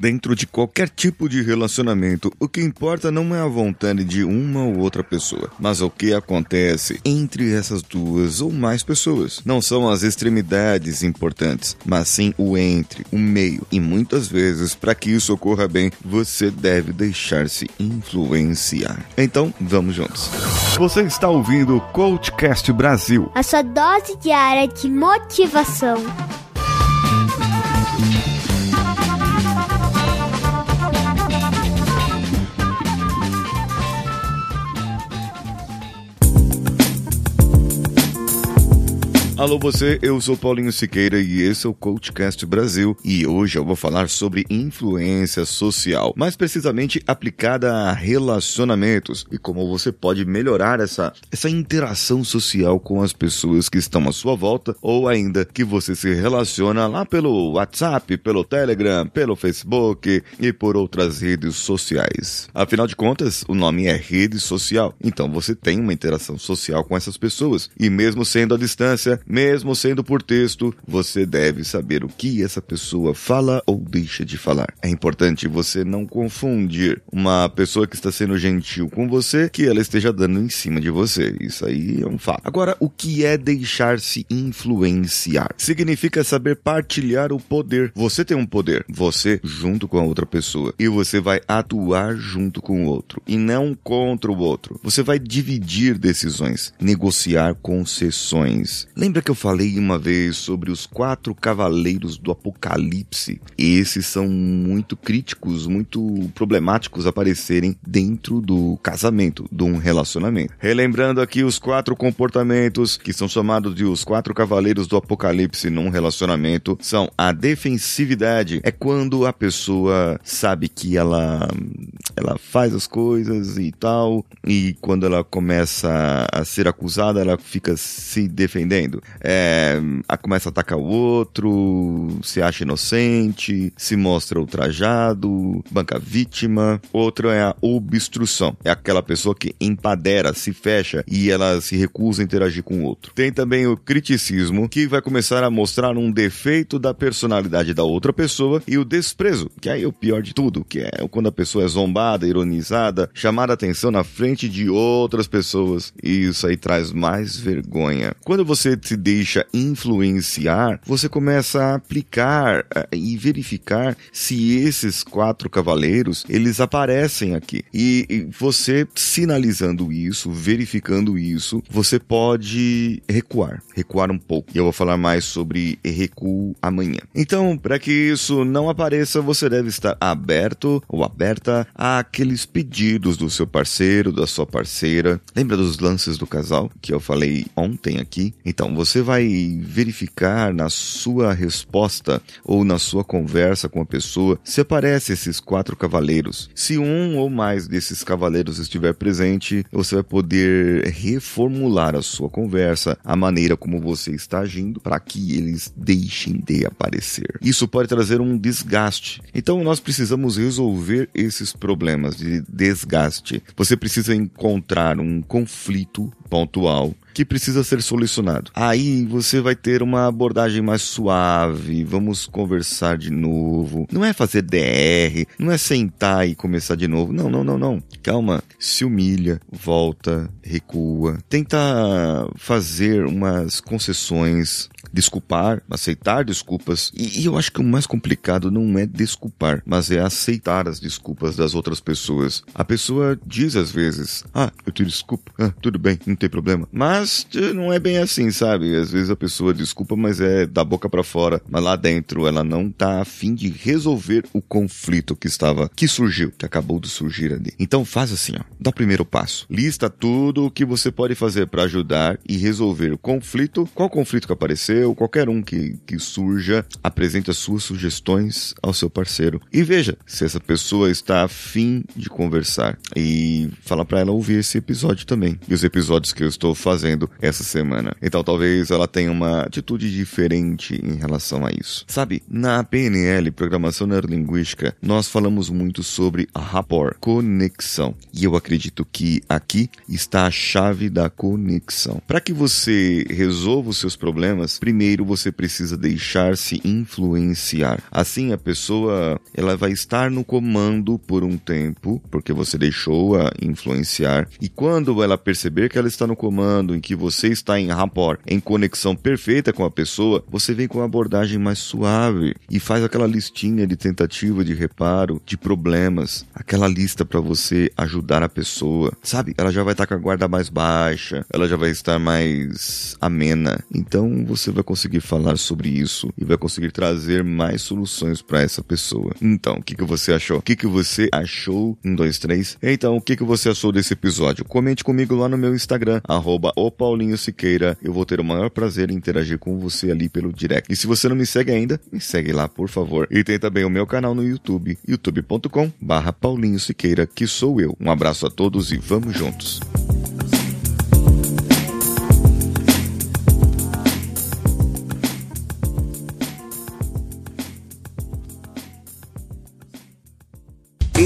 dentro de qualquer tipo de relacionamento, o que importa não é a vontade de uma ou outra pessoa, mas o que acontece entre essas duas ou mais pessoas. Não são as extremidades importantes, mas sim o entre, o meio. E muitas vezes, para que isso ocorra bem, você deve deixar-se influenciar. Então, vamos juntos. Você está ouvindo o Coachcast Brasil a sua dose diária de motivação. Alô você, eu sou Paulinho Siqueira e esse é o Coachcast Brasil. E hoje eu vou falar sobre influência social, mais precisamente aplicada a relacionamentos e como você pode melhorar essa, essa interação social com as pessoas que estão à sua volta ou ainda que você se relaciona lá pelo WhatsApp, pelo Telegram, pelo Facebook e por outras redes sociais. Afinal de contas, o nome é rede social, então você tem uma interação social com essas pessoas. E mesmo sendo à distância, mesmo sendo por texto, você deve saber o que essa pessoa fala ou deixa de falar. É importante você não confundir uma pessoa que está sendo gentil com você que ela esteja dando em cima de você. Isso aí é um fato. Agora, o que é deixar-se influenciar? Significa saber partilhar o poder. Você tem um poder, você junto com a outra pessoa, e você vai atuar junto com o outro e não contra o outro. Você vai dividir decisões, negociar concessões. Lembra Lembra que eu falei uma vez sobre os quatro cavaleiros do Apocalipse? Esses são muito críticos, muito problemáticos aparecerem dentro do casamento, de um relacionamento. Relembrando aqui os quatro comportamentos que são chamados de os quatro cavaleiros do Apocalipse num relacionamento são a defensividade, é quando a pessoa sabe que ela ela faz as coisas e tal, e quando ela começa a ser acusada, ela fica se defendendo é, começa a atacar o outro, se acha inocente, se mostra ultrajado, banca vítima. Outra é a obstrução, é aquela pessoa que empadera, se fecha e ela se recusa a interagir com o outro. Tem também o criticismo, que vai começar a mostrar um defeito da personalidade da outra pessoa, e o desprezo, que aí é o pior de tudo, que é quando a pessoa é zombada, ironizada, chamada atenção na frente de outras pessoas, e isso aí traz mais vergonha. Quando você se deixa influenciar, você começa a aplicar uh, e verificar se esses quatro cavaleiros eles aparecem aqui. E você sinalizando isso, verificando isso, você pode recuar, recuar um pouco. E eu vou falar mais sobre recuo amanhã. Então, para que isso não apareça, você deve estar aberto ou aberta àqueles pedidos do seu parceiro, da sua parceira. Lembra dos lances do casal que eu falei ontem aqui? Então, você você vai verificar na sua resposta ou na sua conversa com a pessoa se aparece esses quatro cavaleiros. Se um ou mais desses cavaleiros estiver presente, você vai poder reformular a sua conversa, a maneira como você está agindo, para que eles deixem de aparecer. Isso pode trazer um desgaste. Então nós precisamos resolver esses problemas de desgaste. Você precisa encontrar um conflito pontual que precisa ser solucionado. Aí você vai ter uma abordagem mais suave, vamos conversar de novo. Não é fazer DR, não é sentar e começar de novo. Não, não, não, não. Calma, se humilha, volta, recua. Tenta fazer umas concessões desculpar, aceitar desculpas. E, e, eu acho que o mais complicado não é desculpar, mas é aceitar as desculpas das outras pessoas. A pessoa diz às vezes: Ah, eu te desculpo, ah, tudo bem, não tem problema. Mas eh, não é bem assim, sabe? Às vezes a pessoa desculpa, mas é da boca para fora, mas lá dentro ela não tá afim de resolver o conflito que estava, que surgiu, que acabou de surgir ali. Então faz assim, ó, dá o primeiro passo. Lista tudo o que você pode fazer para ajudar e resolver o conflito. Qual conflito que apareceu? qualquer um que, que surja, apresente as suas sugestões ao seu parceiro. E veja se essa pessoa está afim de conversar. E fala para ela ouvir esse episódio também. E os episódios que eu estou fazendo vendo essa semana. Então talvez ela tenha uma atitude diferente em relação a isso. Sabe, na PNL, Programação Neurolinguística, nós falamos muito sobre a rapport, conexão. E eu acredito que aqui está a chave da conexão. Para que você resolva os seus problemas, primeiro você precisa deixar-se influenciar. Assim a pessoa, ela vai estar no comando por um tempo, porque você deixou-a influenciar, e quando ela perceber que ela está no comando, em que você está em rapport, em conexão perfeita com a pessoa, você vem com uma abordagem mais suave e faz aquela listinha de tentativa de reparo, de problemas, aquela lista para você ajudar a pessoa. Sabe? Ela já vai estar com a guarda mais baixa, ela já vai estar mais amena. Então você vai conseguir falar sobre isso e vai conseguir trazer mais soluções para essa pessoa. Então, o que, que você achou? O que, que você achou? Um, dois, três. Então, o que, que você achou desse episódio? Comente comigo lá no meu Instagram, arroba o Paulinho Siqueira. Eu vou ter o maior prazer em interagir com você ali pelo direct. E se você não me segue ainda, me segue lá, por favor. E tem também o meu canal no YouTube, youtube.com barra Paulinho Siqueira, que sou eu. Um abraço a todos e vamos juntos.